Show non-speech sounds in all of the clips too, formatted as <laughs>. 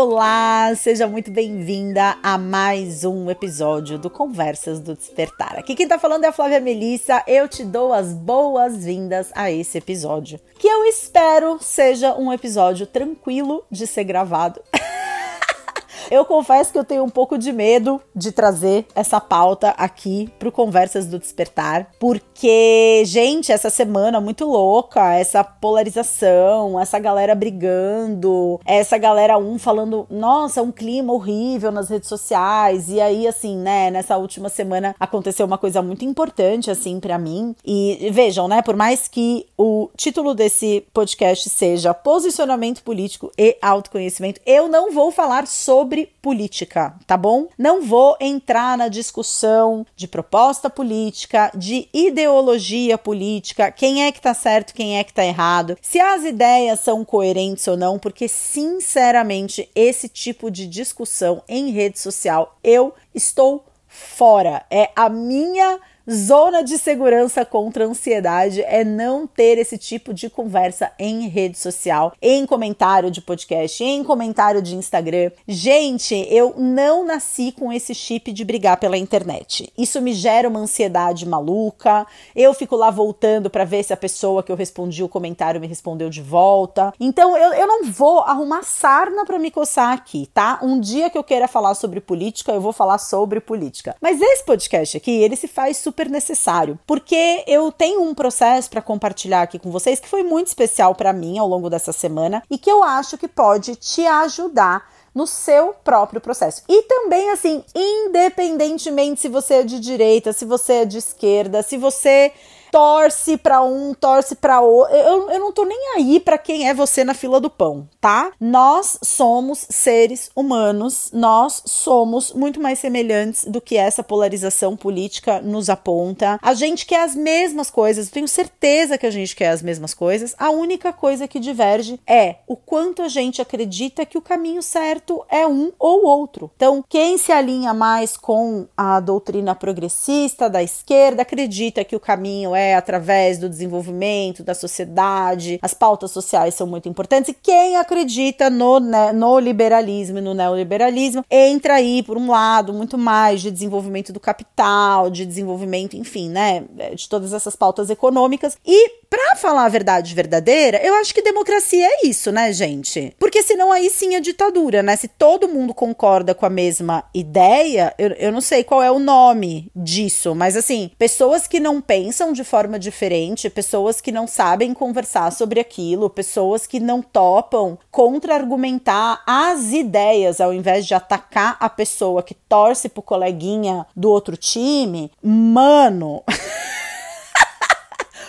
Olá, seja muito bem-vinda a mais um episódio do Conversas do Despertar. Aqui quem tá falando é a Flávia Melissa. Eu te dou as boas-vindas a esse episódio, que eu espero seja um episódio tranquilo de ser gravado. <laughs> Eu confesso que eu tenho um pouco de medo de trazer essa pauta aqui pro Conversas do Despertar, porque, gente, essa semana muito louca, essa polarização, essa galera brigando, essa galera um falando, nossa, um clima horrível nas redes sociais. E aí, assim, né, nessa última semana aconteceu uma coisa muito importante, assim, para mim. E vejam, né, por mais que o título desse podcast seja Posicionamento Político e Autoconhecimento, eu não vou falar sobre sobre política, tá bom? Não vou entrar na discussão de proposta política, de ideologia política, quem é que tá certo, quem é que tá errado, se as ideias são coerentes ou não, porque sinceramente esse tipo de discussão em rede social eu estou fora. É a minha Zona de segurança contra ansiedade é não ter esse tipo de conversa em rede social, em comentário de podcast, em comentário de Instagram. Gente, eu não nasci com esse chip de brigar pela internet. Isso me gera uma ansiedade maluca. Eu fico lá voltando para ver se a pessoa que eu respondi o comentário me respondeu de volta. Então eu, eu não vou arrumar sarna para me coçar aqui, tá? Um dia que eu queira falar sobre política, eu vou falar sobre política. Mas esse podcast aqui, ele se faz super super necessário, porque eu tenho um processo para compartilhar aqui com vocês que foi muito especial para mim ao longo dessa semana e que eu acho que pode te ajudar no seu próprio processo. E também, assim, independentemente se você é de direita, se você é de esquerda, se você torce para um, torce para outro. Eu, eu não tô nem aí para quem é você na fila do pão, tá? Nós somos seres humanos, nós somos muito mais semelhantes do que essa polarização política nos aponta. A gente quer as mesmas coisas, tenho certeza que a gente quer as mesmas coisas. A única coisa que diverge é o quanto a gente acredita que o caminho certo é um ou outro. Então, quem se alinha mais com a doutrina progressista da esquerda acredita que o caminho é através do desenvolvimento da sociedade, as pautas sociais são muito importantes. E quem acredita no, né, no liberalismo e no neoliberalismo entra aí por um lado muito mais de desenvolvimento do capital, de desenvolvimento, enfim, né, de todas essas pautas econômicas. E Pra falar a verdade verdadeira, eu acho que democracia é isso, né, gente? Porque senão aí sim é ditadura, né? Se todo mundo concorda com a mesma ideia, eu, eu não sei qual é o nome disso, mas assim, pessoas que não pensam de forma diferente, pessoas que não sabem conversar sobre aquilo, pessoas que não topam contra-argumentar as ideias ao invés de atacar a pessoa que torce pro coleguinha do outro time, mano. <laughs>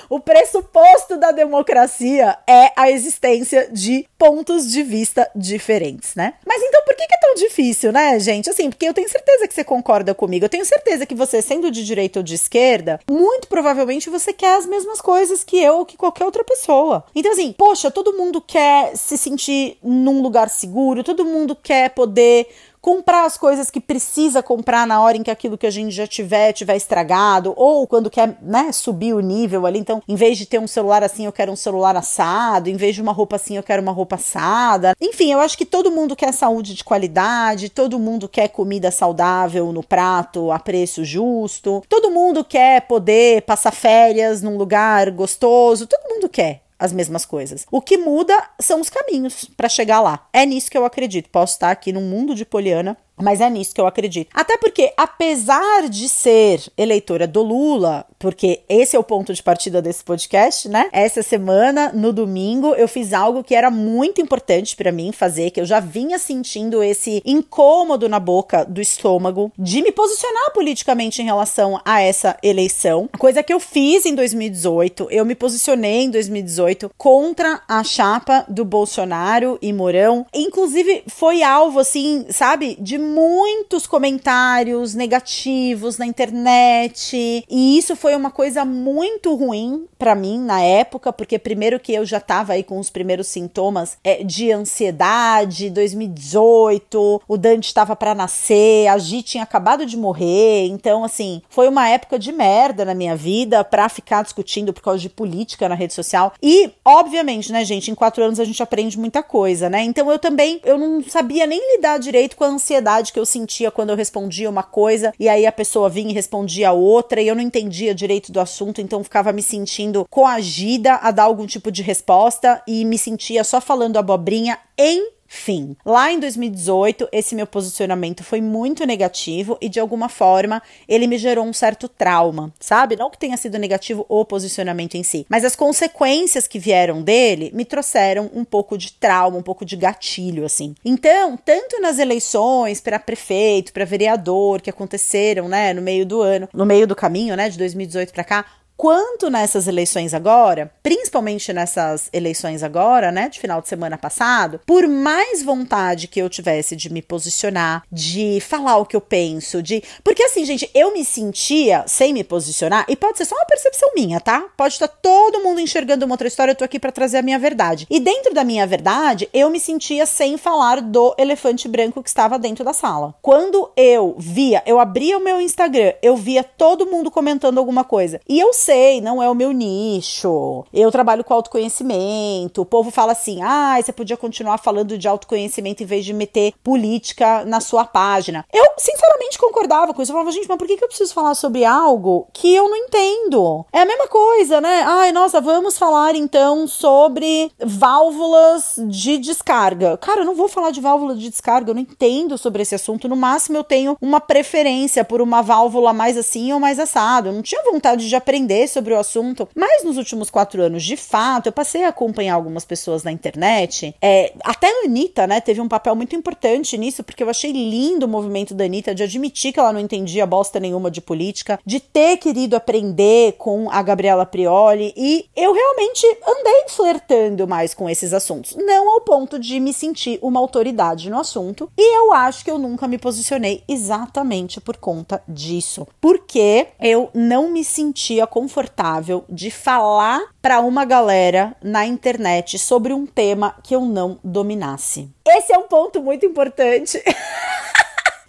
O pressuposto da democracia é a existência de pontos de vista diferentes, né? Mas então por que é tão difícil, né, gente? Assim, porque eu tenho certeza que você concorda comigo. Eu tenho certeza que você, sendo de direita ou de esquerda, muito provavelmente você quer as mesmas coisas que eu ou que qualquer outra pessoa. Então, assim, poxa, todo mundo quer se sentir num lugar seguro, todo mundo quer poder comprar as coisas que precisa comprar na hora em que aquilo que a gente já tiver tiver estragado ou quando quer, né, subir o nível ali. Então, em vez de ter um celular assim, eu quero um celular assado, em vez de uma roupa assim, eu quero uma roupa assada. Enfim, eu acho que todo mundo quer saúde de qualidade, todo mundo quer comida saudável no prato a preço justo. Todo mundo quer poder passar férias num lugar gostoso, todo mundo quer as mesmas coisas. O que muda são os caminhos para chegar lá. É nisso que eu acredito. Posso estar aqui num mundo de Poliana mas é nisso que eu acredito. Até porque, apesar de ser eleitora do Lula, porque esse é o ponto de partida desse podcast, né? Essa semana, no domingo, eu fiz algo que era muito importante para mim fazer, que eu já vinha sentindo esse incômodo na boca do estômago de me posicionar politicamente em relação a essa eleição. Coisa que eu fiz em 2018. Eu me posicionei em 2018 contra a chapa do Bolsonaro e Mourão. Inclusive, foi alvo, assim, sabe, de muitos comentários negativos na internet, e isso foi uma coisa muito ruim para mim na época, porque primeiro que eu já tava aí com os primeiros sintomas é, de ansiedade, 2018, o Dante estava para nascer, a Gi tinha acabado de morrer, então assim, foi uma época de merda na minha vida para ficar discutindo por causa de política na rede social. E, obviamente, né, gente, em quatro anos a gente aprende muita coisa, né? Então eu também, eu não sabia nem lidar direito com a ansiedade que eu sentia quando eu respondia uma coisa e aí a pessoa vinha e respondia outra e eu não entendia direito do assunto, então ficava me sentindo coagida a dar algum tipo de resposta e me sentia só falando abobrinha em Fim. Lá em 2018, esse meu posicionamento foi muito negativo e de alguma forma ele me gerou um certo trauma, sabe? Não que tenha sido negativo o posicionamento em si, mas as consequências que vieram dele me trouxeram um pouco de trauma, um pouco de gatilho, assim. Então, tanto nas eleições para prefeito, para vereador que aconteceram, né, no meio do ano, no meio do caminho, né, de 2018 para cá, quanto nessas eleições agora, principalmente nessas eleições agora, né, de final de semana passado, por mais vontade que eu tivesse de me posicionar, de falar o que eu penso, de. Porque assim, gente, eu me sentia sem me posicionar, e pode ser só uma percepção minha, tá? Pode estar todo mundo enxergando uma outra história, eu tô aqui para trazer a minha verdade. E dentro da minha verdade, eu me sentia sem falar do elefante branco que estava dentro da sala. Quando eu via, eu abria o meu Instagram, eu via todo mundo comentando alguma coisa, e eu sei, não é o meu nicho. Eu trabalho com autoconhecimento. O povo fala assim: ah, você podia continuar falando de autoconhecimento em vez de meter política na sua página. Eu, sinceramente, concordava com isso. Eu falava, gente, mas por que, eu preciso falar sobre algo que eu não entendo? É a mesma coisa, né? Ai, nossa, vamos falar então sobre válvulas de descarga. Cara, eu não vou falar de válvula de descarga, eu não entendo sobre esse assunto. No máximo, eu tenho uma preferência por uma válvula mais assim ou mais assado. Eu não tinha vontade de aprender sobre o assunto, mas nos últimos quatro anos, de fato, eu passei a acompanhar algumas pessoas na internet. É, até a Anitta, né, teve um papel muito importante nisso, porque eu achei lindo o movimento da Anitta de admitir que ela não entendia bosta nenhuma de política, de ter querido aprender com a Gabriela Prioli, e eu realmente andei flertando mais com esses assuntos. Não ao ponto de me sentir uma autoridade no assunto, e eu acho que eu nunca me posicionei exatamente por conta disso. Porque eu não me sentia confortável de falar para uma galera na internet sobre um tema que eu não dominasse. Esse é um ponto muito importante. <laughs>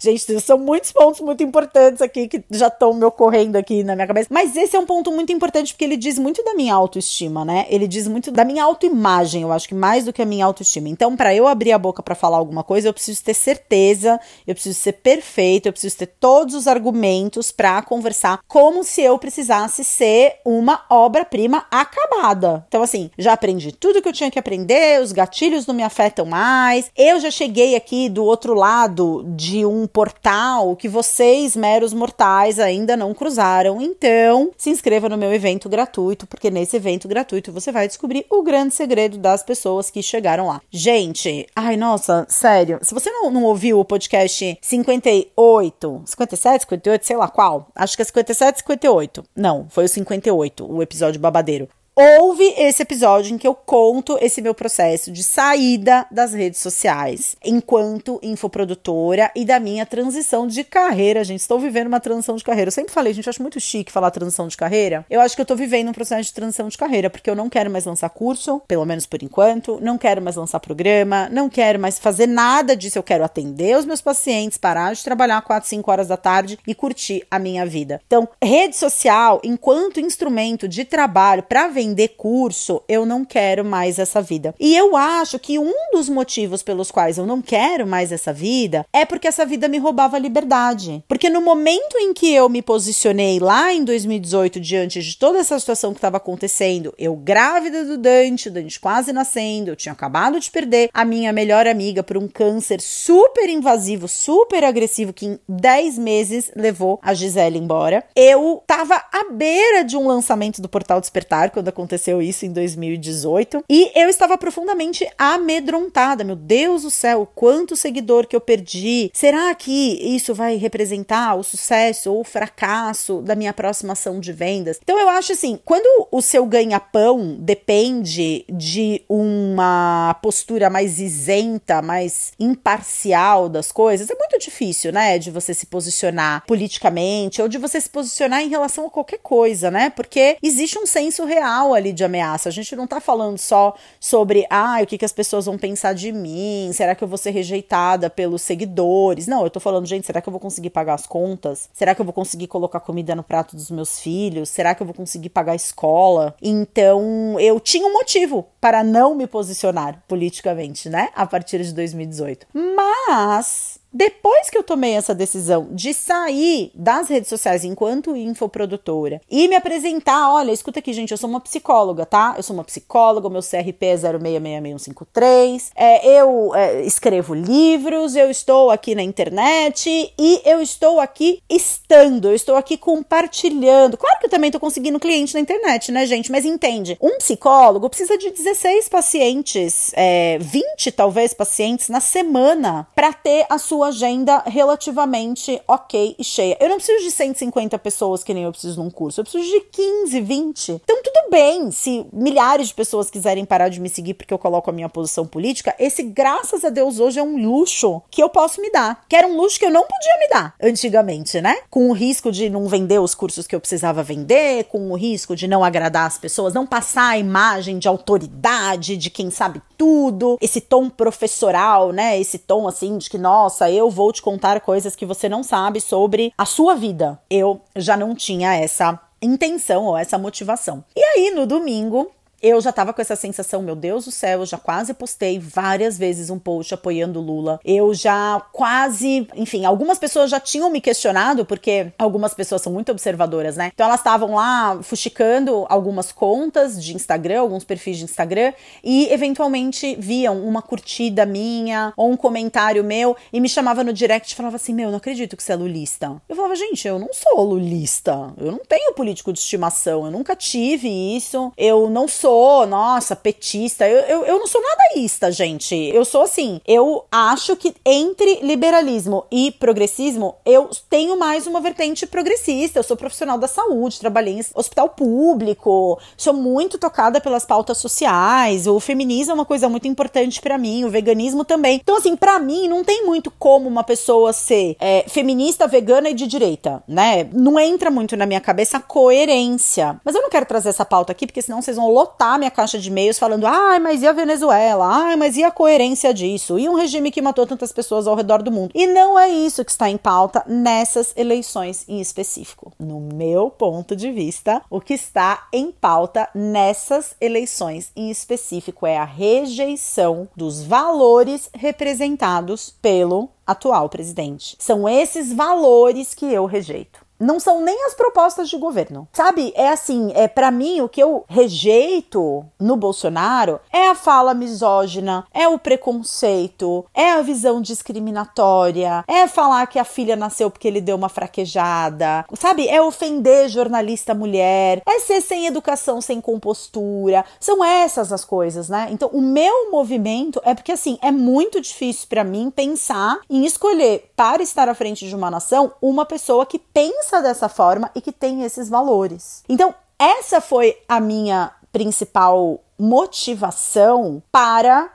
Gente, são muitos pontos muito importantes aqui que já estão me ocorrendo aqui na minha cabeça. Mas esse é um ponto muito importante porque ele diz muito da minha autoestima, né? Ele diz muito da minha autoimagem, eu acho que mais do que a minha autoestima. Então, para eu abrir a boca para falar alguma coisa, eu preciso ter certeza, eu preciso ser perfeito, eu preciso ter todos os argumentos para conversar como se eu precisasse ser uma obra-prima acabada. Então, assim, já aprendi tudo que eu tinha que aprender, os gatilhos não me afetam mais. Eu já cheguei aqui do outro lado de um portal que vocês, meros mortais, ainda não cruzaram. Então, se inscreva no meu evento gratuito, porque nesse evento gratuito você vai descobrir o grande segredo das pessoas que chegaram lá. Gente, ai, nossa, sério, se você não, não ouviu o podcast 58, 57, 58, sei lá qual, acho que é 57, 58. Não, foi o 58, o episódio babadeiro. Ouve esse episódio em que eu conto esse meu processo de saída das redes sociais enquanto infoprodutora e da minha transição de carreira, gente. Estou vivendo uma transição de carreira. Eu sempre falei, gente, acho muito chique falar transição de carreira. Eu acho que eu estou vivendo um processo de transição de carreira, porque eu não quero mais lançar curso, pelo menos por enquanto, não quero mais lançar programa, não quero mais fazer nada disso. Eu quero atender os meus pacientes, parar de trabalhar 4, 5 horas da tarde e curtir a minha vida. Então, rede social, enquanto instrumento de trabalho para vender vender curso, eu não quero mais essa vida. E eu acho que um dos motivos pelos quais eu não quero mais essa vida é porque essa vida me roubava a liberdade. Porque no momento em que eu me posicionei lá em 2018, diante de toda essa situação que estava acontecendo, eu grávida do Dante, o Dante quase nascendo, eu tinha acabado de perder a minha melhor amiga por um câncer super invasivo, super agressivo, que em 10 meses levou a Gisele embora. Eu tava à beira de um lançamento do Portal Despertar, quando aconteceu isso em 2018. E eu estava profundamente amedrontada. Meu Deus do céu, quanto seguidor que eu perdi. Será que isso vai representar o sucesso ou o fracasso da minha próxima ação de vendas? Então eu acho assim, quando o seu ganha-pão depende de uma postura mais isenta, mais imparcial das coisas, é muito difícil, né? De você se posicionar politicamente ou de você se posicionar em relação a qualquer coisa, né? Porque existe um senso real ali de ameaça. A gente não tá falando só sobre, ah, o que, que as pessoas vão pensar de mim? Será que eu vou ser rejeitada pelos seguidores? Não, eu tô falando, gente, será que eu vou conseguir pagar as contas? Será que eu vou conseguir colocar comida no prato dos meus filhos? Será que eu vou conseguir pagar a escola? Então, eu tinha um motivo para não me posicionar politicamente, né? A partir de 2018. Mas depois que eu tomei essa decisão de sair das redes sociais enquanto infoprodutora e me apresentar, olha, escuta aqui, gente, eu sou uma psicóloga, tá? Eu sou uma psicóloga, meu CRP é 066653, é, eu é, escrevo livros, eu estou aqui na internet e eu estou aqui estando, eu estou aqui compartilhando. Claro que eu também estou conseguindo cliente na internet, né, gente? Mas entende, um psicólogo precisa de 16 pacientes, é, 20 talvez pacientes na semana para ter a sua sua agenda relativamente ok e cheia. Eu não preciso de 150 pessoas que nem eu preciso num curso, eu preciso de 15, 20. Então, tudo bem se milhares de pessoas quiserem parar de me seguir porque eu coloco a minha posição política. Esse, graças a Deus, hoje é um luxo que eu posso me dar. Que era um luxo que eu não podia me dar antigamente, né? Com o risco de não vender os cursos que eu precisava vender, com o risco de não agradar as pessoas, não passar a imagem de autoridade, de quem sabe tudo, esse tom professoral, né? Esse tom assim de que, nossa, eu vou te contar coisas que você não sabe sobre a sua vida. Eu já não tinha essa intenção ou essa motivação. E aí, no domingo, eu já tava com essa sensação, meu Deus do céu, eu já quase postei várias vezes um post apoiando Lula. Eu já quase, enfim, algumas pessoas já tinham me questionado, porque algumas pessoas são muito observadoras, né? Então elas estavam lá fuxicando algumas contas de Instagram, alguns perfis de Instagram, e eventualmente viam uma curtida minha ou um comentário meu e me chamava no direct e falava assim: Meu, não acredito que você é lulista. Eu falava, gente, eu não sou lulista. Eu não tenho político de estimação. Eu nunca tive isso. Eu não sou sou, nossa, petista. Eu, eu, eu não sou nadaísta, gente. Eu sou assim. Eu acho que entre liberalismo e progressismo, eu tenho mais uma vertente progressista. Eu sou profissional da saúde, trabalhei em hospital público, sou muito tocada pelas pautas sociais. O feminismo é uma coisa muito importante para mim, o veganismo também. Então, assim, para mim, não tem muito como uma pessoa ser é, feminista, vegana e de direita, né? Não entra muito na minha cabeça a coerência. Mas eu não quero trazer essa pauta aqui, porque senão vocês vão lotar lotar minha caixa de e-mails falando: ai, mas e a Venezuela? Ai, mas e a coerência disso? E um regime que matou tantas pessoas ao redor do mundo? E não é isso que está em pauta nessas eleições em específico. No meu ponto de vista, o que está em pauta nessas eleições em específico é a rejeição dos valores representados pelo atual presidente. São esses valores que eu rejeito não são nem as propostas de governo. Sabe? É assim, é para mim o que eu rejeito no Bolsonaro é a fala misógina, é o preconceito, é a visão discriminatória, é falar que a filha nasceu porque ele deu uma fraquejada. Sabe? É ofender jornalista mulher, é ser sem educação, sem compostura. São essas as coisas, né? Então, o meu movimento é porque assim, é muito difícil para mim pensar em escolher para estar à frente de uma nação uma pessoa que pensa pensa dessa forma e que tem esses valores. Então, essa foi a minha principal motivação para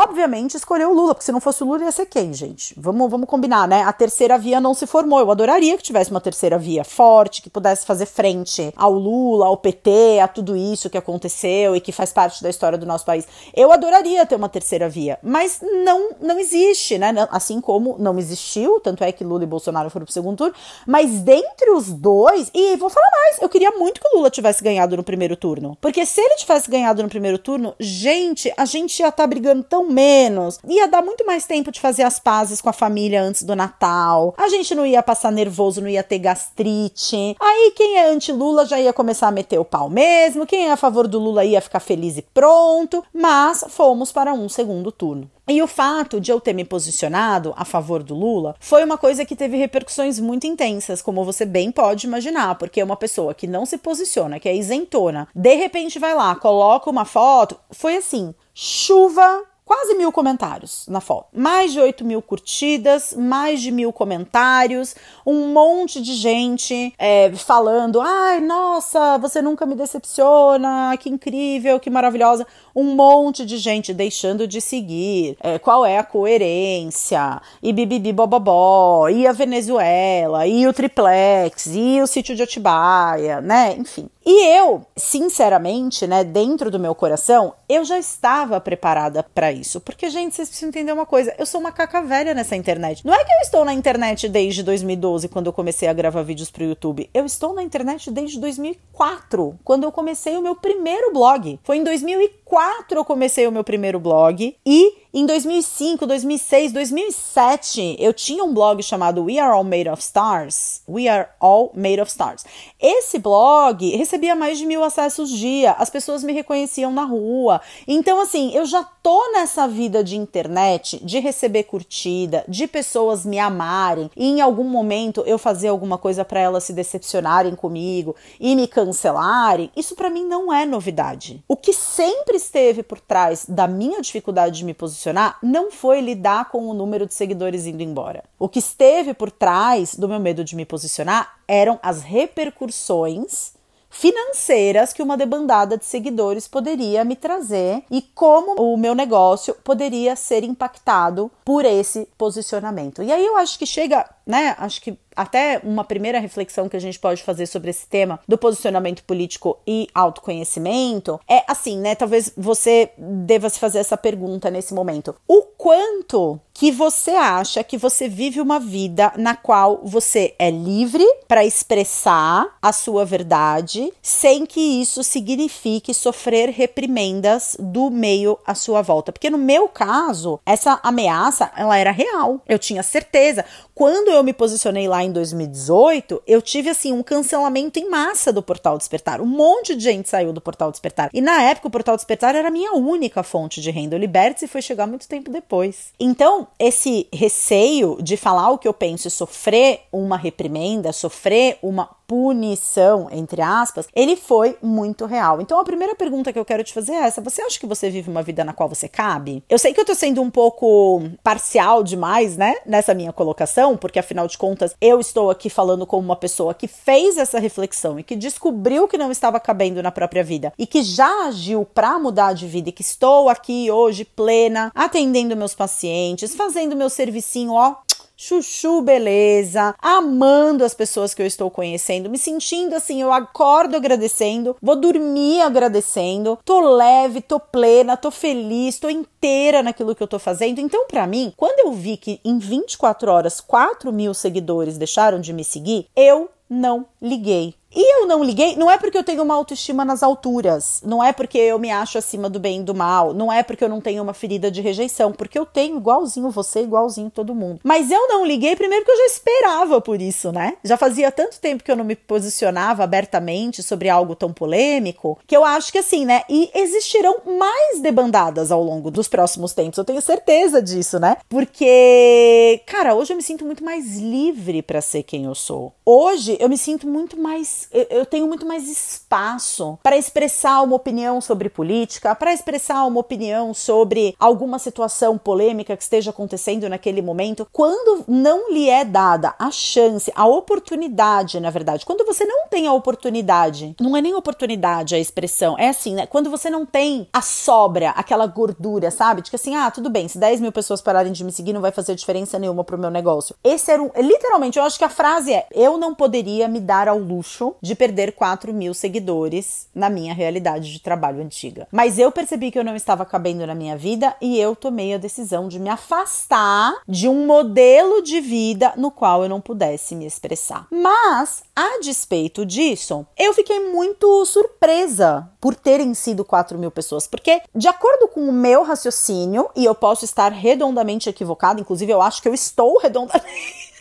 obviamente, escolheu o Lula, porque se não fosse o Lula ia ser quem, gente? Vamos, vamos combinar, né? A terceira via não se formou. Eu adoraria que tivesse uma terceira via forte, que pudesse fazer frente ao Lula, ao PT, a tudo isso que aconteceu e que faz parte da história do nosso país. Eu adoraria ter uma terceira via, mas não, não existe, né? Assim como não existiu, tanto é que Lula e Bolsonaro foram pro segundo turno, mas dentre os dois, e vou falar mais, eu queria muito que o Lula tivesse ganhado no primeiro turno, porque se ele tivesse ganhado no primeiro turno, gente, a gente ia estar tá brigando tão menos. Ia dar muito mais tempo de fazer as pazes com a família antes do Natal. A gente não ia passar nervoso, não ia ter gastrite. Aí quem é anti-Lula já ia começar a meter o pau mesmo. Quem é a favor do Lula ia ficar feliz e pronto. Mas fomos para um segundo turno. E o fato de eu ter me posicionado a favor do Lula foi uma coisa que teve repercussões muito intensas, como você bem pode imaginar, porque uma pessoa que não se posiciona, que é isentona, de repente vai lá, coloca uma foto, foi assim: chuva quase mil comentários na foto. Mais de 8 mil curtidas, mais de mil comentários, um monte de gente é, falando: ai, nossa, você nunca me decepciona, que incrível, que maravilhosa. Um monte de gente deixando de seguir, é, qual é a coerência, e bibibi bobobó, e a Venezuela, e o triplex, e o sítio de Atibaia, né? Enfim. E eu, sinceramente, né, dentro do meu coração, eu já estava preparada para isso. Porque, gente, vocês precisam entender uma coisa: eu sou uma caca velha nessa internet. Não é que eu estou na internet desde 2012, quando eu comecei a gravar vídeos pro YouTube. Eu estou na internet desde 2004, quando eu comecei o meu primeiro blog. Foi em 2004 eu comecei o meu primeiro blog e em 2005, 2006, 2007, eu tinha um blog chamado We Are All Made of Stars. We Are All Made of Stars. Esse blog recebia mais de mil acessos dia, as pessoas me reconheciam na rua. Então, assim, eu já tô nessa vida de internet, de receber curtida, de pessoas me amarem e em algum momento eu fazer alguma coisa para elas se decepcionarem comigo e me cancelarem. Isso para mim não é novidade. O que sempre esteve por trás da minha dificuldade de me posicionar posicionar não foi lidar com o número de seguidores indo embora. O que esteve por trás do meu medo de me posicionar eram as repercussões financeiras que uma debandada de seguidores poderia me trazer e como o meu negócio poderia ser impactado por esse posicionamento. E aí eu acho que chega, né? Acho que até uma primeira reflexão que a gente pode fazer sobre esse tema do posicionamento político e autoconhecimento é assim, né? Talvez você deva se fazer essa pergunta nesse momento. O quanto que você acha que você vive uma vida na qual você é livre para expressar a sua verdade, sem que isso signifique sofrer reprimendas do meio à sua volta? Porque no meu caso, essa ameaça, ela era real. Eu tinha certeza. Quando eu me posicionei lá em 2018, eu tive assim um cancelamento em massa do Portal Despertar. Um monte de gente saiu do Portal Despertar. E na época o Portal Despertar era a minha única fonte de renda. O Liberte foi chegar muito tempo depois. Então, esse receio de falar o que eu penso e sofrer uma reprimenda, sofrer uma punição, entre aspas, ele foi muito real. Então a primeira pergunta que eu quero te fazer é essa: você acha que você vive uma vida na qual você cabe? Eu sei que eu tô sendo um pouco parcial demais, né, nessa minha colocação, porque afinal de contas eu estou aqui falando como uma pessoa que fez essa reflexão e que descobriu que não estava cabendo na própria vida e que já agiu para mudar de vida e que estou aqui hoje plena, atendendo meus pacientes, fazendo meu servicinho, ó, chuchu beleza, amando as pessoas que eu estou conhecendo, me sentindo assim, eu acordo agradecendo, vou dormir agradecendo, tô leve, tô plena, tô feliz, tô inteira naquilo que eu tô fazendo. Então, para mim, quando eu vi que em 24 horas 4 mil seguidores deixaram de me seguir, eu não liguei. E eu não liguei, não é porque eu tenho uma autoestima nas alturas, não é porque eu me acho acima do bem e do mal, não é porque eu não tenho uma ferida de rejeição, porque eu tenho igualzinho você, igualzinho todo mundo. Mas eu não liguei primeiro porque eu já esperava por isso, né? Já fazia tanto tempo que eu não me posicionava abertamente sobre algo tão polêmico, que eu acho que assim, né? E existirão mais debandadas ao longo dos próximos tempos, eu tenho certeza disso, né? Porque, cara, hoje eu me sinto muito mais livre para ser quem eu sou. Hoje eu me sinto muito mais tenho muito mais espaço para expressar uma opinião sobre política, para expressar uma opinião sobre alguma situação polêmica que esteja acontecendo naquele momento, quando não lhe é dada a chance, a oportunidade, na verdade, quando você não tem a oportunidade, não é nem oportunidade a expressão, é assim, né? Quando você não tem a sobra, aquela gordura, sabe? De que assim, ah, tudo bem, se 10 mil pessoas pararem de me seguir, não vai fazer diferença nenhuma pro meu negócio. Esse era um. Literalmente, eu acho que a frase é: eu não poderia me dar ao luxo de perder 4 mil seguidores na minha realidade de trabalho antiga. Mas eu percebi que eu não estava cabendo na minha vida e eu tomei a decisão de me afastar de um modelo de vida no qual eu não pudesse me expressar. Mas, a despeito disso, eu fiquei muito surpresa por terem sido 4 mil pessoas, porque, de acordo com o meu raciocínio, e eu posso estar redondamente equivocada, inclusive eu acho que eu estou <laughs> redondamente.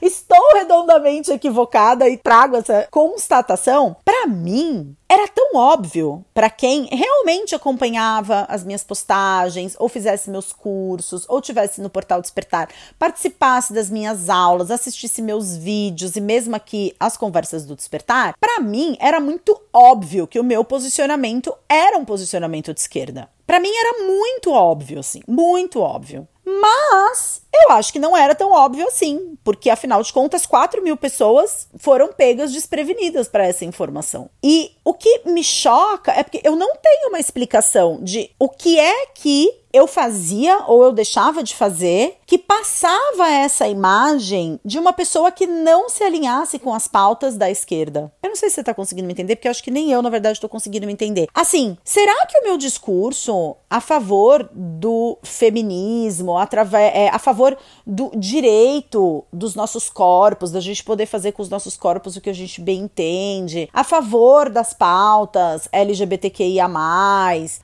Estou redondamente equivocada e trago essa constatação. Para mim, era tão óbvio para quem realmente acompanhava as minhas postagens, ou fizesse meus cursos, ou tivesse no portal Despertar, participasse das minhas aulas, assistisse meus vídeos e mesmo aqui as conversas do Despertar, para mim era muito óbvio que o meu posicionamento era um posicionamento de esquerda. Para mim era muito óbvio, assim, muito óbvio. Mas eu acho que não era tão óbvio assim, porque afinal de contas, 4 mil pessoas foram pegas desprevenidas para essa informação. E o que me choca é porque eu não tenho uma explicação de o que é que eu fazia ou eu deixava de fazer que passava essa imagem de uma pessoa que não se alinhasse com as pautas da esquerda. Eu não sei se você tá conseguindo me entender, porque eu acho que nem eu, na verdade, estou conseguindo me entender. Assim, será que o meu discurso a favor do feminismo, através, é, a favor do direito dos nossos corpos, da gente poder fazer com os nossos corpos o que a gente bem entende, a favor das pautas LGBTQIA,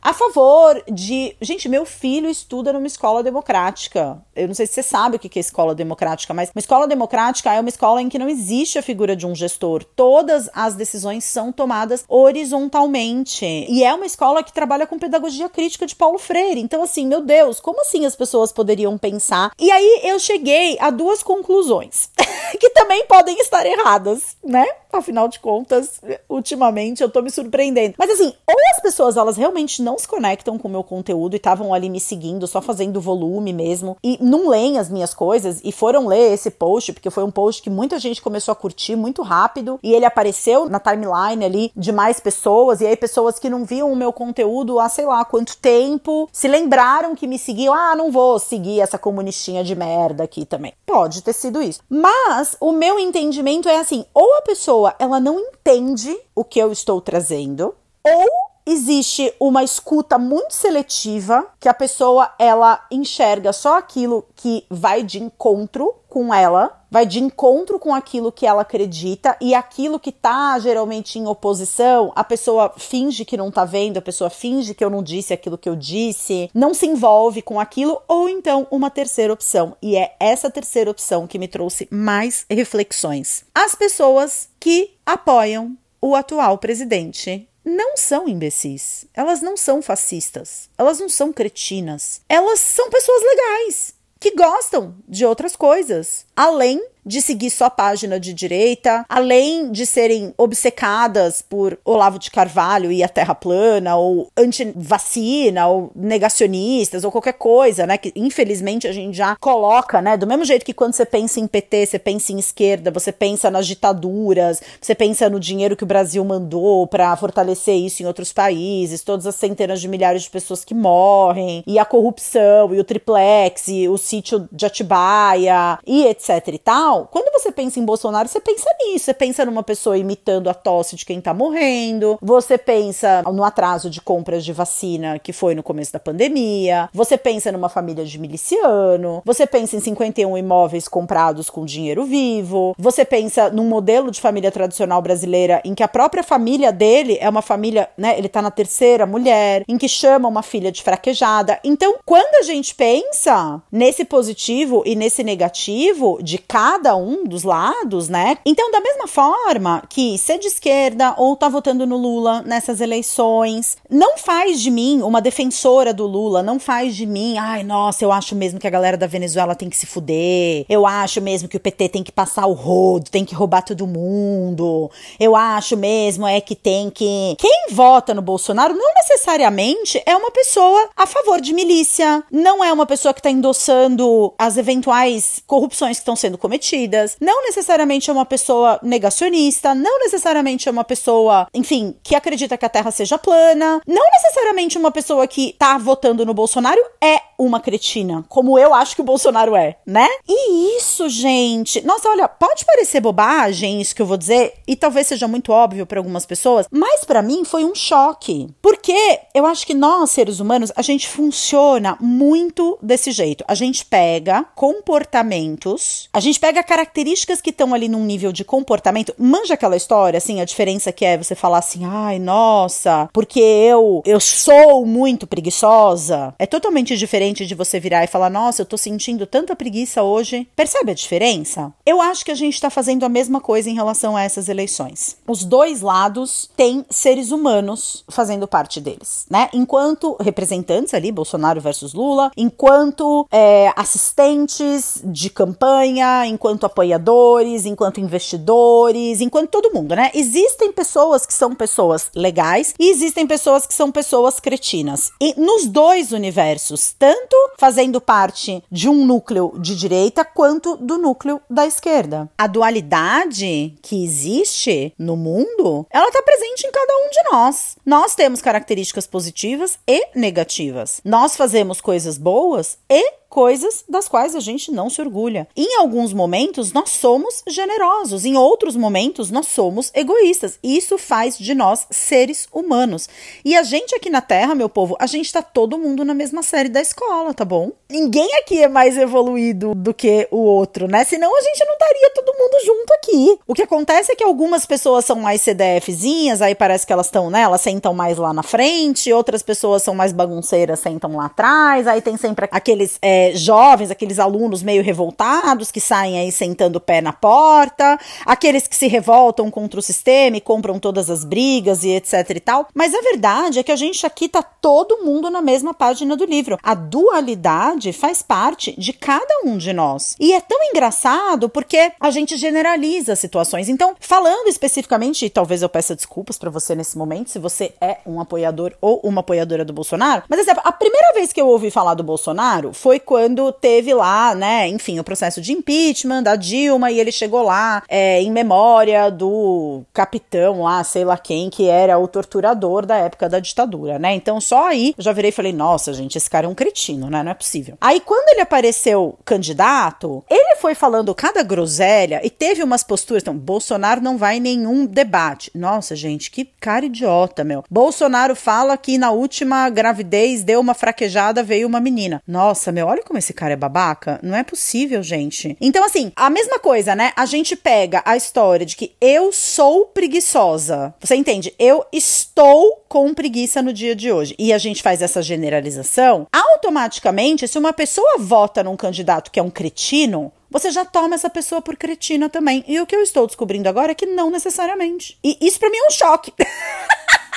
a favor de. Gente, meu filho estuda numa escola democrática. Eu não sei se você sabe o que é escola democrática, mas uma escola democrática é uma escola em que não existe a figura de um gestor. Todas as decisões são tomadas horizontalmente. E é uma escola que trabalha com pedagogia crítica de Paulo Freire. Então, assim, meu Deus, como assim as pessoas poderiam pensar? E aí eu cheguei a duas conclusões, <laughs> que também podem estar erradas, né? Afinal de contas, ultimamente eu tô me surpreendendo. Mas assim, ou as pessoas elas realmente não se conectam com o meu conteúdo e estavam ali me seguindo, só fazendo volume mesmo, e não leem as minhas coisas e foram ler esse post, porque foi um post que muita gente começou a curtir muito rápido e ele apareceu na timeline ali de mais pessoas, e aí pessoas que não viam o meu conteúdo há sei lá quanto tempo se lembraram que me seguiam, ah, não vou seguir essa comunistinha de merda aqui também. Pode ter sido isso. Mas o meu entendimento é assim, ou a pessoa ela não entende o que eu estou trazendo, ou existe uma escuta muito seletiva, que a pessoa ela enxerga só aquilo que vai de encontro com ela, vai de encontro com aquilo que ela acredita e aquilo que tá geralmente em oposição, a pessoa finge que não tá vendo, a pessoa finge que eu não disse aquilo que eu disse, não se envolve com aquilo ou então uma terceira opção. E é essa terceira opção que me trouxe mais reflexões. As pessoas que apoiam o atual presidente não são imbecis, elas não são fascistas, elas não são cretinas, elas são pessoas legais que gostam de outras coisas, além de seguir só página de direita, além de serem obcecadas por Olavo de Carvalho e a Terra plana, ou anti-vacina, ou negacionistas, ou qualquer coisa, né? Que infelizmente a gente já coloca, né? Do mesmo jeito que quando você pensa em PT, você pensa em esquerda, você pensa nas ditaduras, você pensa no dinheiro que o Brasil mandou para fortalecer isso em outros países, todas as centenas de milhares de pessoas que morrem, e a corrupção, e o triplex, e o sítio de Atibaia, e etc e tal quando você pensa em Bolsonaro, você pensa nisso. Você pensa numa pessoa imitando a tosse de quem tá morrendo. Você pensa no atraso de compras de vacina que foi no começo da pandemia. Você pensa numa família de miliciano. Você pensa em 51 imóveis comprados com dinheiro vivo. Você pensa num modelo de família tradicional brasileira em que a própria família dele é uma família, né? Ele tá na terceira mulher, em que chama uma filha de fraquejada. Então, quando a gente pensa nesse positivo e nesse negativo de cada cada um dos lados, né? Então, da mesma forma que ser de esquerda ou tá votando no Lula nessas eleições, não faz de mim uma defensora do Lula, não faz de mim, ai, nossa, eu acho mesmo que a galera da Venezuela tem que se fuder, eu acho mesmo que o PT tem que passar o rodo, tem que roubar todo mundo, eu acho mesmo é que tem que. Quem vota no Bolsonaro não necessariamente é uma pessoa a favor de milícia, não é uma pessoa que tá endossando as eventuais corrupções que estão sendo cometidas não necessariamente é uma pessoa negacionista, não necessariamente é uma pessoa, enfim, que acredita que a Terra seja plana, não necessariamente uma pessoa que tá votando no Bolsonaro é uma cretina, como eu acho que o Bolsonaro é, né? E isso, gente. Nossa, olha, pode parecer bobagem isso que eu vou dizer, e talvez seja muito óbvio para algumas pessoas, mas para mim foi um choque. Porque eu acho que nós, seres humanos, a gente funciona muito desse jeito. A gente pega comportamentos, a gente pega características que estão ali num nível de comportamento. Manja aquela história, assim, a diferença que é você falar assim, ai, nossa, porque eu, eu sou muito preguiçosa. É totalmente diferente de você virar e falar, nossa, eu tô sentindo tanta preguiça hoje. Percebe a diferença? Eu acho que a gente tá fazendo a mesma coisa em relação a essas eleições. Os dois lados têm seres humanos fazendo parte deles, né? Enquanto representantes ali, Bolsonaro versus Lula, enquanto é, assistentes de campanha, enquanto apoiadores, enquanto investidores, enquanto todo mundo, né? Existem pessoas que são pessoas legais e existem pessoas que são pessoas cretinas. E nos dois universos, tanto fazendo parte de um núcleo de direita quanto do núcleo da esquerda. A dualidade que existe no mundo, ela está presente em cada um de nós. Nós temos características positivas e negativas. Nós fazemos coisas boas e coisas das quais a gente não se orgulha. Em alguns momentos nós somos generosos, em outros momentos nós somos egoístas. Isso faz de nós seres humanos. E a gente aqui na Terra, meu povo, a gente tá todo mundo na mesma série da escola, tá bom? Ninguém aqui é mais evoluído do que o outro, né? Senão a gente não estaria todo mundo junto aqui. O que acontece é que algumas pessoas são mais CDFzinhas, aí parece que elas estão, né? Elas sentam mais lá na frente, outras pessoas são mais bagunceiras, sentam lá atrás, aí tem sempre aqueles. É, é, jovens, aqueles alunos meio revoltados que saem aí sentando o pé na porta, aqueles que se revoltam contra o sistema e compram todas as brigas e etc e tal. Mas a verdade é que a gente aqui tá todo mundo na mesma página do livro. A dualidade faz parte de cada um de nós. E é tão engraçado porque a gente generaliza situações. Então, falando especificamente, e talvez eu peça desculpas para você nesse momento, se você é um apoiador ou uma apoiadora do Bolsonaro, mas exemplo, a primeira vez que eu ouvi falar do Bolsonaro foi quando teve lá, né, enfim, o processo de impeachment da Dilma e ele chegou lá é, em memória do capitão lá, sei lá quem, que era o torturador da época da ditadura, né? Então só aí eu já virei e falei, nossa, gente, esse cara é um cretino, né? Não é possível. Aí quando ele apareceu candidato, ele foi falando cada groselha e teve umas posturas, então, Bolsonaro não vai em nenhum debate. Nossa, gente, que cara idiota, meu. Bolsonaro fala que na última gravidez deu uma fraquejada, veio uma menina. Nossa, meu, olha olha como esse cara é babaca. Não é possível, gente. Então, assim, a mesma coisa, né? A gente pega a história de que eu sou preguiçosa. Você entende? Eu estou com preguiça no dia de hoje. E a gente faz essa generalização. Automaticamente, se uma pessoa vota num candidato que é um cretino, você já toma essa pessoa por cretina também. E o que eu estou descobrindo agora é que não necessariamente. E isso para mim é um choque. <laughs>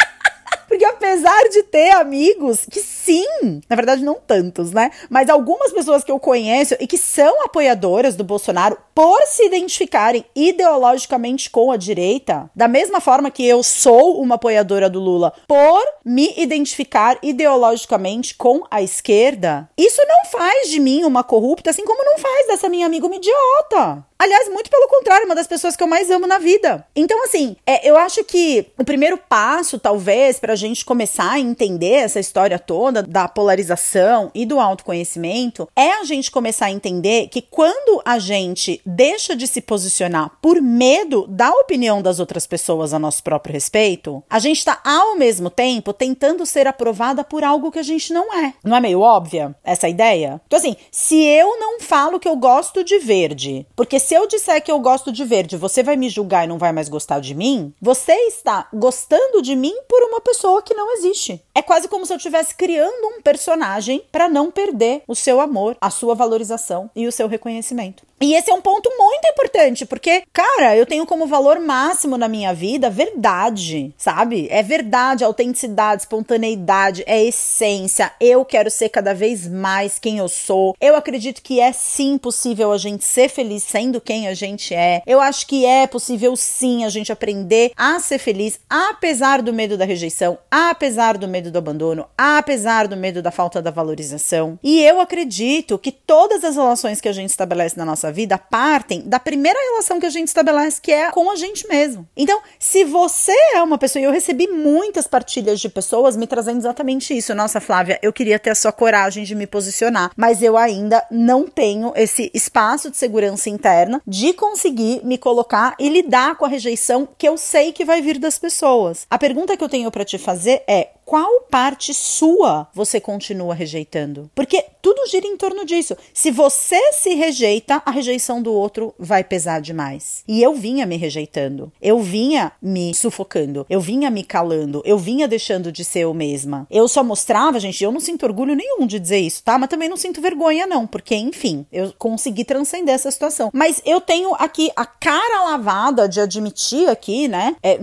Porque apesar de ter amigos que sim, na verdade não tantos, né? Mas algumas pessoas que eu conheço e que são apoiadoras do Bolsonaro por se identificarem ideologicamente com a direita, da mesma forma que eu sou uma apoiadora do Lula por me identificar ideologicamente com a esquerda, isso não faz de mim uma corrupta, assim como não faz dessa minha amiga uma idiota. Aliás, muito pelo contrário, uma das pessoas que eu mais amo na vida. Então, assim, é, eu acho que o primeiro passo, talvez, pra gente começar a entender essa história toda da polarização e do autoconhecimento, é a gente começar a entender que quando a gente deixa de se posicionar por medo da opinião das outras pessoas a nosso próprio respeito, a gente tá ao mesmo tempo tentando ser aprovada por algo que a gente não é. Não é meio óbvia essa ideia? Então, assim, se eu não falo que eu gosto de verde, porque se eu disser que eu gosto de verde, você vai me julgar e não vai mais gostar de mim, você está gostando de mim por uma pessoa que não existe. É quase como se eu estivesse criando um personagem para não perder o seu amor, a sua valorização e o seu reconhecimento. E esse é um ponto muito importante, porque, cara, eu tenho como valor máximo na minha vida verdade, sabe? É verdade, autenticidade, espontaneidade, é essência. Eu quero ser cada vez mais quem eu sou. Eu acredito que é sim possível a gente ser feliz sendo quem a gente é. Eu acho que é possível sim a gente aprender a ser feliz, apesar do medo da rejeição, apesar do medo do abandono, apesar do medo da falta da valorização. E eu acredito que todas as relações que a gente estabelece na nossa vida partem da primeira relação que a gente estabelece, que é com a gente mesmo. Então, se você é uma pessoa, e eu recebi muitas partilhas de pessoas me trazendo exatamente isso. Nossa, Flávia, eu queria ter a sua coragem de me posicionar, mas eu ainda não tenho esse espaço de segurança interna de conseguir me colocar e lidar com a rejeição que eu sei que vai vir das pessoas. A pergunta que eu tenho para te fazer é: qual parte sua você continua rejeitando? Porque tudo gira em torno disso. Se você se rejeita, a rejeição do outro vai pesar demais. E eu vinha me rejeitando. Eu vinha me sufocando. Eu vinha me calando. Eu vinha deixando de ser eu mesma. Eu só mostrava, gente, eu não sinto orgulho nenhum de dizer isso, tá? Mas também não sinto vergonha, não. Porque, enfim, eu consegui transcender essa situação. Mas eu tenho aqui a cara lavada de admitir aqui, né? É,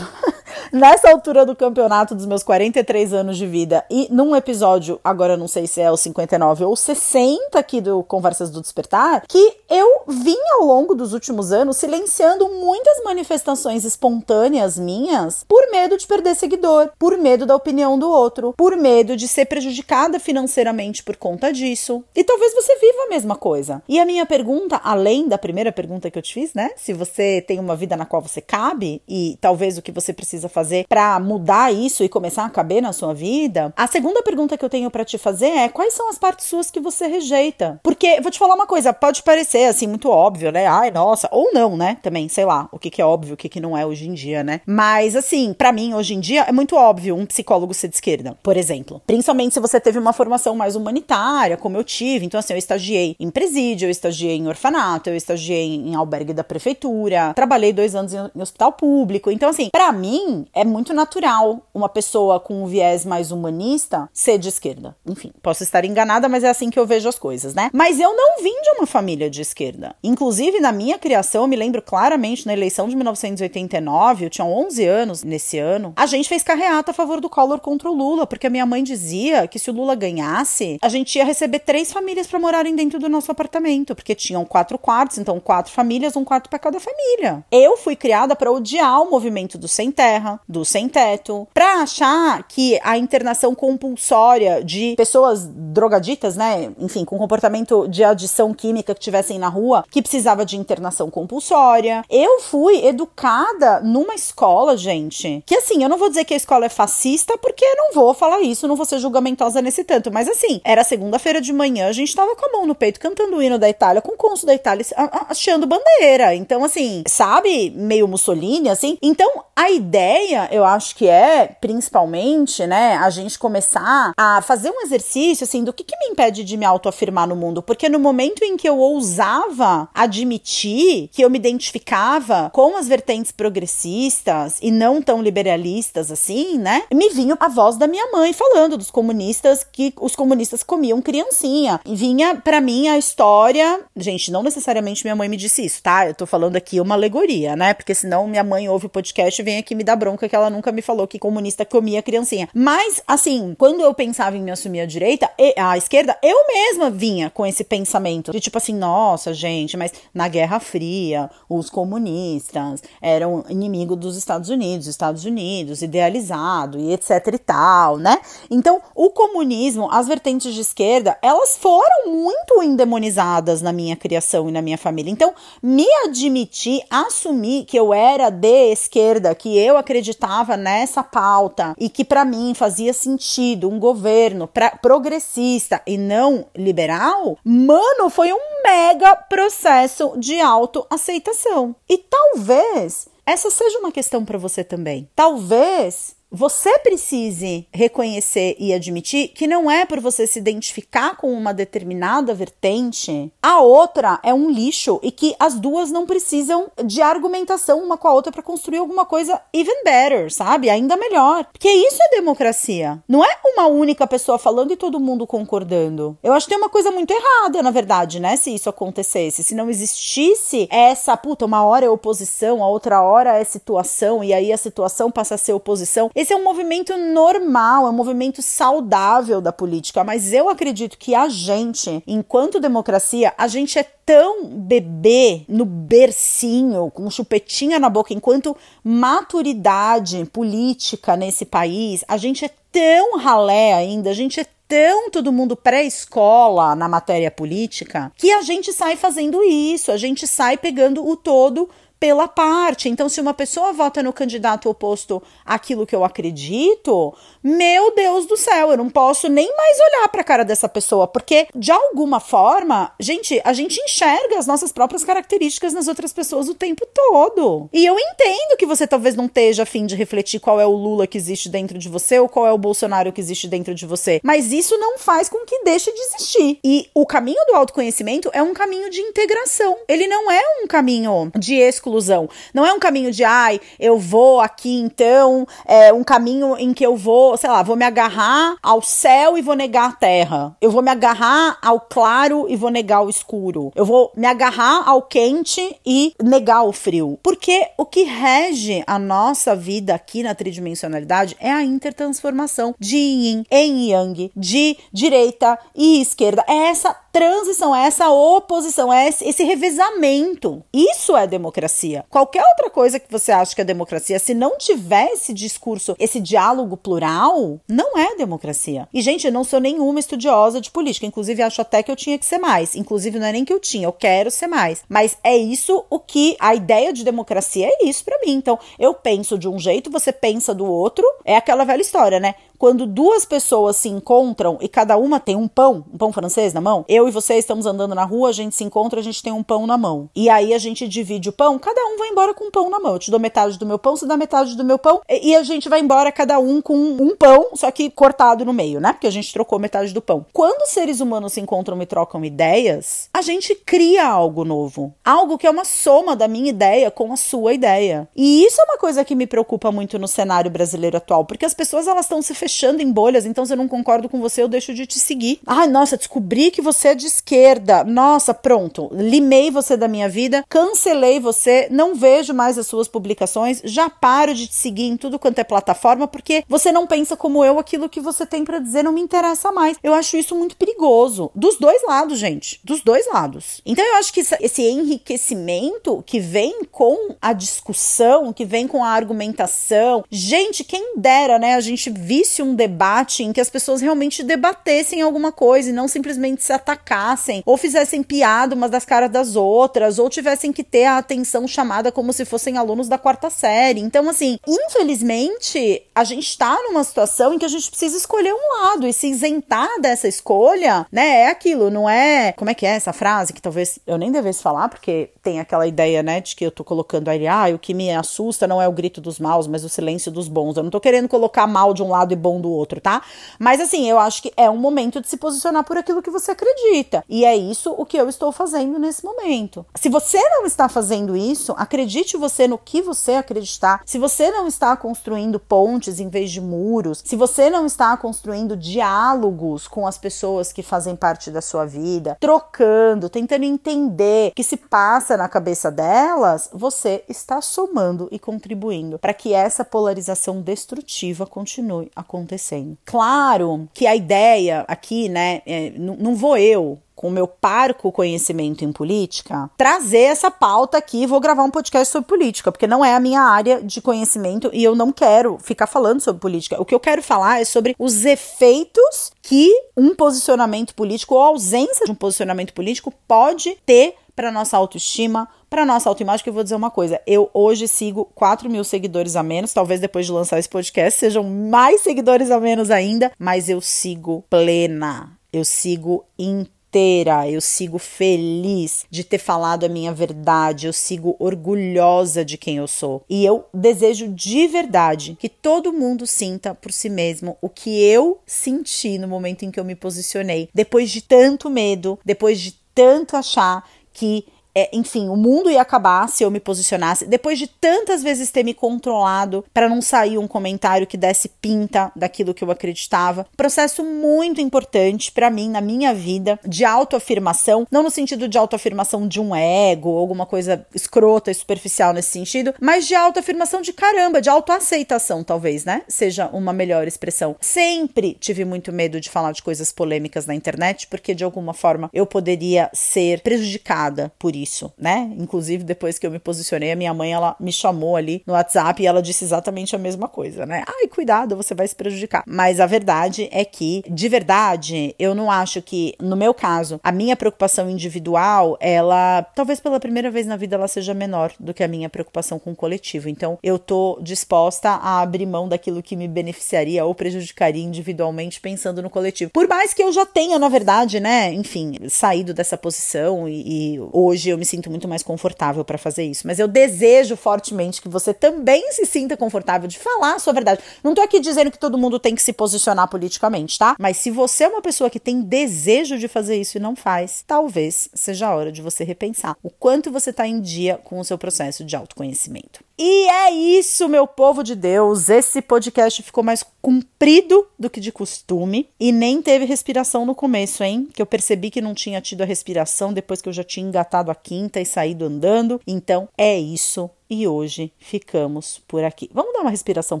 <laughs> nessa altura do campeonato dos meus 43 anos de vida e num episódio, agora não sei se é o 59 ou 60 aqui do Conversas do Despertar, que eu vim ao longo dos últimos anos silenciando muitas manifestações espontâneas minhas por medo de perder seguidor, por medo da opinião do outro, por medo de ser prejudicada financeiramente por conta disso. E talvez você viva a mesma coisa. E a minha pergunta, além da primeira pergunta que eu te fiz, né? Se você tem uma vida na qual você cabe e talvez o que você precisa fazer para mudar isso e começar a caber na sua vida, a segunda pergunta que eu tenho para te fazer é quais são as partes suas que você rejeita? Porque, vou te falar uma coisa, pode parecer assim muito óbvio, né? Ai, nossa, ou não, né? Também, sei lá, o que, que é óbvio, o que, que não é hoje em dia, né? Mas, assim, para mim, hoje em dia, é muito óbvio um psicólogo ser de esquerda, por exemplo. Principalmente se você teve uma formação mais humanitária, como eu tive. Então, assim, eu estagiei em presídio, eu estagiei em orfanato, eu estagiei em albergue da prefeitura, trabalhei dois anos em, hospital público. Então, assim, para mim, é muito natural uma pessoa com viés mais humanista ser de esquerda. Enfim, posso estar enganada, mas é assim que eu vejo as coisas, né? Mas eu não vim de uma família de esquerda. Inclusive, na minha criação, eu me lembro claramente na eleição de 1989, eu tinha 11 anos nesse ano, a gente fez carreata a favor do Collor contra o Lula, porque a minha mãe dizia que se o Lula ganhasse, a gente ia receber três famílias para morarem dentro do nosso apartamento, porque tinham quatro quartos, então quatro famílias, um quarto para cada família. Eu fui criada para odiar o movimento do sem terra, do sem teto, para achar que a internação compulsória de pessoas drogaditas, né? Enfim, com comportamento de adição química que tivessem na rua, que precisava de internação compulsória. Eu fui educada numa escola, gente, que assim, eu não vou dizer que a escola é fascista, porque não vou falar isso, não vou ser julgamentosa nesse tanto, mas assim, era segunda-feira de manhã, a gente tava com a mão no peito cantando o hino da Itália, com o cônsul da Itália achando bandeira. Então, assim, sabe, meio Mussolini, assim. Então, a ideia, eu acho que é, principalmente, né, a gente começar a fazer um exercício assim do que, que me impede de me autoafirmar no mundo, porque no momento em que eu ousava admitir que eu me identificava com as vertentes progressistas e não tão liberalistas assim, né, me vinha a voz da minha mãe falando dos comunistas que os comunistas comiam criancinha. E vinha para mim a história, gente, não necessariamente minha mãe me disse isso, tá? Eu tô falando aqui uma alegoria, né? Porque senão minha mãe ouve o podcast e vem aqui me dar bronca que ela nunca me falou que comunista comia criancinha. Mas, assim, quando eu pensava em me assumir à direita, a esquerda, eu mesma vinha com esse pensamento de tipo assim, nossa, gente, mas na Guerra Fria, os comunistas eram inimigos dos Estados Unidos, Estados Unidos idealizado e etc e tal, né? Então, o comunismo, as vertentes de esquerda, elas foram muito endemonizadas na minha criação e na minha família. Então, me admitir, assumir que eu era de esquerda, que eu acreditava nessa pauta e que para mim fazia sentido um governo pra, progressista e não liberal, mano, foi um mega processo de autoaceitação. E talvez essa seja uma questão para você também. Talvez você precise reconhecer e admitir que não é por você se identificar com uma determinada vertente, a outra é um lixo e que as duas não precisam de argumentação uma com a outra para construir alguma coisa even better, sabe? Ainda melhor. Porque isso é democracia. Não é uma única pessoa falando e todo mundo concordando. Eu acho que tem uma coisa muito errada, na verdade, né? Se isso acontecesse. Se não existisse essa, puta, uma hora é oposição, a outra hora é situação, e aí a situação passa a ser oposição Esse é um movimento normal, é um movimento saudável da política, mas eu acredito que a gente, enquanto democracia, a gente é tão bebê no bercinho, com chupetinha na boca, enquanto maturidade política nesse país, a gente é tão ralé ainda, a gente é tão todo mundo pré-escola na matéria política que a gente sai fazendo isso, a gente sai pegando o todo pela parte. Então, se uma pessoa vota no candidato oposto àquilo que eu acredito, meu Deus do céu, eu não posso nem mais olhar para a cara dessa pessoa, porque de alguma forma, gente, a gente enxerga as nossas próprias características nas outras pessoas o tempo todo. E eu entendo que você talvez não esteja afim de refletir qual é o Lula que existe dentro de você ou qual é o Bolsonaro que existe dentro de você, mas isso não faz com que deixe de existir. E o caminho do autoconhecimento é um caminho de integração. Ele não é um caminho de exclusão exclusão. Não é um caminho de, ai, eu vou aqui então, é um caminho em que eu vou, sei lá, vou me agarrar ao céu e vou negar a terra. Eu vou me agarrar ao claro e vou negar o escuro. Eu vou me agarrar ao quente e negar o frio. Porque o que rege a nossa vida aqui na tridimensionalidade é a intertransformação de yin em yang, de direita e esquerda. É essa transição, é essa oposição, é esse revezamento. Isso é democracia. Qualquer outra coisa que você acha que é democracia, se não tiver esse discurso, esse diálogo plural, não é democracia. E, gente, eu não sou nenhuma estudiosa de política. Inclusive, acho até que eu tinha que ser mais. Inclusive, não é nem que eu tinha, eu quero ser mais. Mas é isso o que a ideia de democracia é isso para mim. Então, eu penso de um jeito, você pensa do outro. É aquela velha história, né? Quando duas pessoas se encontram e cada uma tem um pão, um pão francês na mão, eu e você estamos andando na rua, a gente se encontra, a gente tem um pão na mão. E aí a gente divide o pão, cada um vai embora com um pão na mão. Eu te dou metade do meu pão, você dá metade do meu pão, e a gente vai embora cada um com um pão, só que cortado no meio, né? Porque a gente trocou metade do pão. Quando seres humanos se encontram e trocam ideias, a gente cria algo novo. Algo que é uma soma da minha ideia com a sua ideia. E isso é uma coisa que me preocupa muito no cenário brasileiro atual, porque as pessoas elas estão se fechando fechando em bolhas, então se eu não concordo com você, eu deixo de te seguir. Ai, nossa, descobri que você é de esquerda. Nossa, pronto, limei você da minha vida, cancelei você, não vejo mais as suas publicações, já paro de te seguir em tudo quanto é plataforma, porque você não pensa como eu, aquilo que você tem para dizer não me interessa mais. Eu acho isso muito perigoso. Dos dois lados, gente. Dos dois lados. Então eu acho que esse enriquecimento que vem com a discussão, que vem com a argumentação, gente, quem dera, né? A gente visse um debate em que as pessoas realmente debatessem alguma coisa e não simplesmente se atacassem, ou fizessem piada umas das caras das outras, ou tivessem que ter a atenção chamada como se fossem alunos da quarta série. Então, assim, infelizmente, a gente tá numa situação em que a gente precisa escolher um lado e se isentar dessa escolha, né? É aquilo, não é. Como é que é essa frase que talvez eu nem devesse falar, porque tem aquela ideia, né, de que eu tô colocando ali, ah, o que me assusta não é o grito dos maus, mas o silêncio dos bons. Eu não tô querendo colocar mal de um lado e bom do outro, tá? Mas assim, eu acho que é um momento de se posicionar por aquilo que você acredita. E é isso o que eu estou fazendo nesse momento. Se você não está fazendo isso, acredite você no que você acreditar. Se você não está construindo pontes em vez de muros, se você não está construindo diálogos com as pessoas que fazem parte da sua vida, trocando, tentando entender o que se passa na cabeça delas, você está somando e contribuindo para que essa polarização destrutiva continue acontecendo acontecendo. Claro que a ideia aqui, né, é, não vou eu com o meu parco conhecimento em política, trazer essa pauta aqui. Vou gravar um podcast sobre política, porque não é a minha área de conhecimento e eu não quero ficar falando sobre política. O que eu quero falar é sobre os efeitos que um posicionamento político ou ausência de um posicionamento político pode ter para nossa autoestima, para nossa autoimagem, que eu vou dizer uma coisa. Eu hoje sigo 4 mil seguidores a menos. Talvez depois de lançar esse podcast sejam mais seguidores a menos ainda. Mas eu sigo plena. Eu sigo inteira. Eu sigo feliz de ter falado a minha verdade. Eu sigo orgulhosa de quem eu sou. E eu desejo de verdade que todo mundo sinta por si mesmo o que eu senti no momento em que eu me posicionei. Depois de tanto medo, depois de tanto achar que é, enfim, o mundo ia acabar se eu me posicionasse. Depois de tantas vezes ter me controlado para não sair um comentário que desse pinta daquilo que eu acreditava. Processo muito importante para mim na minha vida de autoafirmação, não no sentido de autoafirmação de um ego alguma coisa escrota e superficial nesse sentido, mas de autoafirmação de caramba, de autoaceitação, talvez, né? Seja uma melhor expressão. Sempre tive muito medo de falar de coisas polêmicas na internet, porque de alguma forma eu poderia ser prejudicada por isso, né? Inclusive, depois que eu me posicionei, a minha mãe ela me chamou ali no WhatsApp e ela disse exatamente a mesma coisa, né? Ai, cuidado, você vai se prejudicar. Mas a verdade é que, de verdade, eu não acho que, no meu caso, a minha preocupação individual, ela, talvez pela primeira vez na vida, ela seja menor do que a minha preocupação com o coletivo. Então, eu tô disposta a abrir mão daquilo que me beneficiaria ou prejudicaria individualmente pensando no coletivo. Por mais que eu já tenha, na verdade, né, enfim, saído dessa posição e, e hoje eu me sinto muito mais confortável para fazer isso. Mas eu desejo fortemente que você também se sinta confortável de falar a sua verdade. Não tô aqui dizendo que todo mundo tem que se posicionar politicamente, tá? Mas se você é uma pessoa que tem desejo de fazer isso e não faz, talvez seja a hora de você repensar o quanto você tá em dia com o seu processo de autoconhecimento. E é isso, meu povo de Deus. Esse podcast ficou mais comprido do que de costume e nem teve respiração no começo, hein? Que eu percebi que não tinha tido a respiração depois que eu já tinha engatado a quinta e saído andando. Então é isso. E hoje ficamos por aqui. Vamos dar uma respiração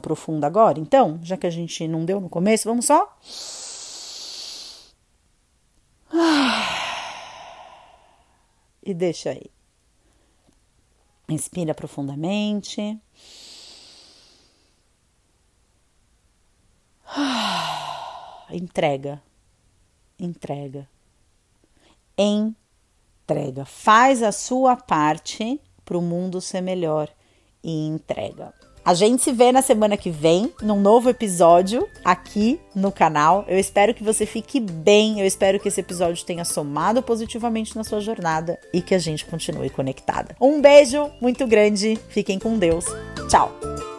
profunda agora, então? Já que a gente não deu no começo, vamos só? <sighs> E deixa aí. Inspira profundamente. <sighs> Entrega. Entrega. Entrega. Faz a sua parte para o mundo ser melhor e entrega. A gente se vê na semana que vem, num novo episódio aqui no canal. Eu espero que você fique bem, eu espero que esse episódio tenha somado positivamente na sua jornada e que a gente continue conectada. Um beijo muito grande, fiquem com Deus. Tchau!